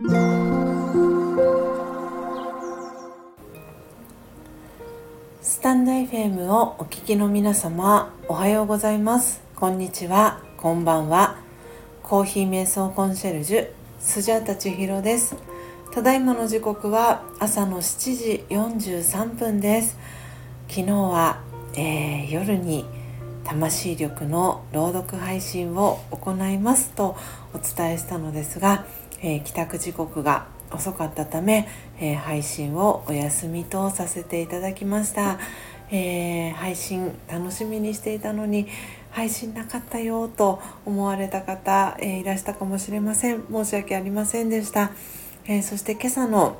スタンド FM をお聞きの皆様おはようございます。こんにちは。こんばんは。コーヒー瞑想コンシェルジュスジャタチヒロです。ただいまの時刻は朝の7時43分です。昨日は、えー、夜に魂力の朗読配信を行いますとお伝えしたのですが、えー、帰宅時刻が遅かったため、えー、配信をお休みとさせていただきました、えー、配信楽しみにしていたのに配信なかったよと思われた方、えいらしたかもしれません。申し訳ありませんでした、えそして今朝の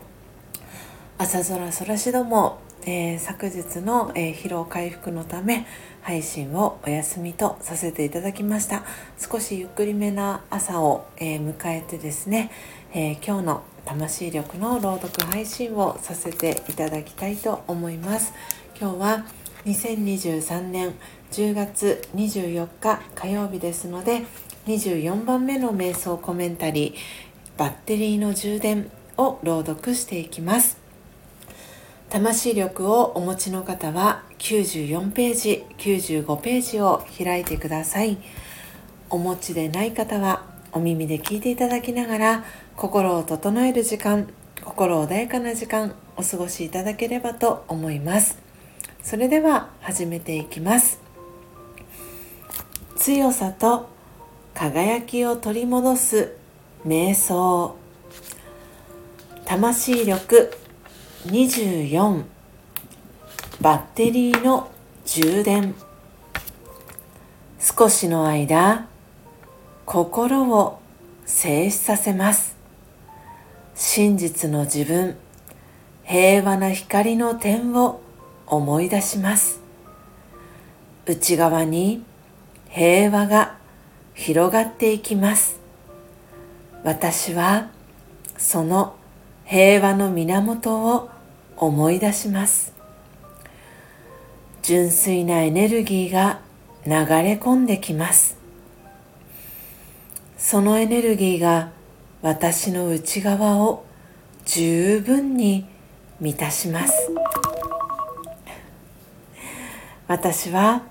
朝空空しどもえー、昨日の、えー、疲労回復のため配信をお休みとさせていただきました。少しゆっくりめな朝を、えー、迎えてですね、え今日の魂力の朗読配信をさせていただきたいと思います。今日は2023年10月24日火曜日ですので24番目の瞑想コメンタリーバッテリーの充電を朗読していきます。魂力をお持ちの方は94ページ95ページを開いてください。お持ちでない方はお耳で聞いていただきながら心を整える時間心穏やかな時間お過ごしいただければと思います。それでは始めていきます。強さと輝きを取り戻す瞑想。魂力24バッテリーの充電。少しの間心を静止させます。真実の自分平和な光の点を思い出します。内側に平和が広がっていきます。私はその平和の源を思い出します。純粋なエネルギーが流れ込んできます。そのエネルギーが私の内側を十分に満たします。私は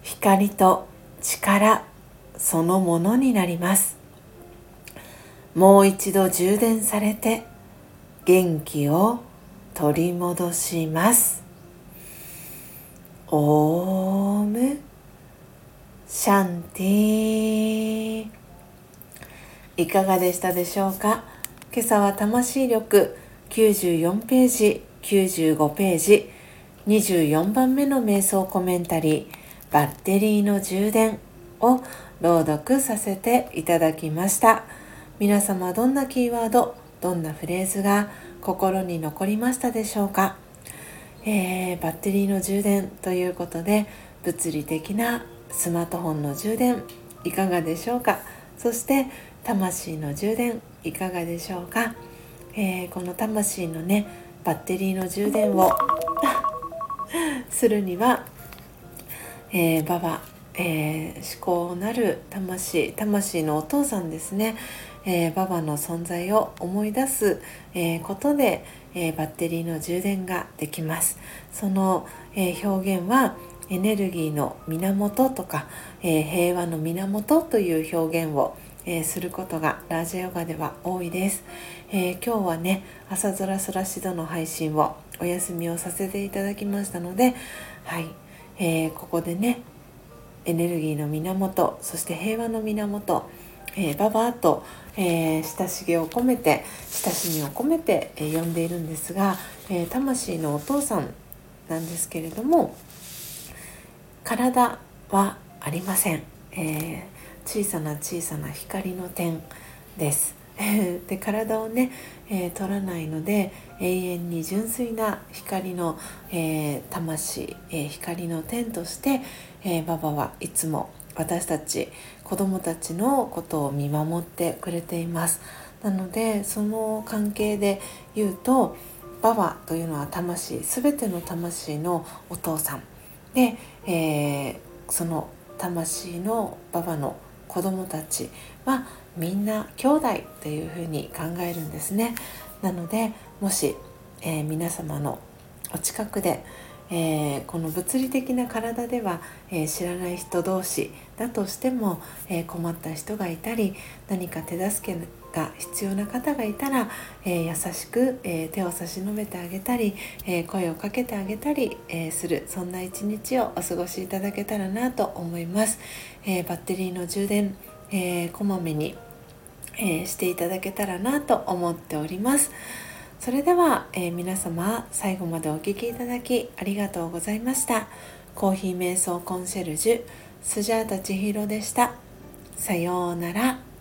光と力そのものになります。もう一度充電されて元気を取り戻します。オーム。シャンティいかがでしたでしょうか？今朝は魂力。94ページ。95ページ。24番目の瞑想コメンタリー。バッテリーの充電を朗読させていただきました。皆様どんなキーワードどんなフレーズが心に残りましたでしょうか、えー、バッテリーの充電ということで物理的なスマートフォンの充電いかがでしょうか？そして魂の充電いかがでしょうか、えー、この魂のねバッテリーの充電を するには、えー、ババ、えー、思考なる魂魂のお父さんですね。えー、ババの存在を思い出す、えー、ことで、えー、バッテリーの充電ができます。その、え表現はエネルギーの源とか、え平和の源という表現を、えすることがラージヨガでは多いです、え今日はね朝空空しどの配信をお休みをさせていただきましたのではい、えここでねエネルギーの源そして平和の源えー、ババアと、えー、親しげを込めて親しみを込めて、えー、呼んでいるんですが、え魂のお父さんなんですけれども体はありません、え小さな小さな光の点です。で体をね、えー、取らないので永遠に純粋な光の、えー、魂、えー、光の点として、えー、ババはいつも私たち子どもたちのことを見守ってくれています。なのでその関係で言うとババというのは魂全ての魂のお父さん。で、えー、その魂のババの子どもたちはみんな兄弟というふうに考えるんですねなのでもし、えー、皆様のお近くで、えー、この物理的な体では、えー、知らない人同士だとしても、え困った人がいたり何か手助けが必要な方がいたら、え優しく、え手を差し伸べてあげたり、え声をかけてあげたり、えするそんな一日をお過ごしいただけたらなと思います。えバッテリーの充電えー、こまめに、えー、していただけたらなと思っております。それでは、えー、皆様最後までお聴きいただきありがとうございました。コーヒー瞑想コンシェルジュスジャータ千尋でした。さようなら。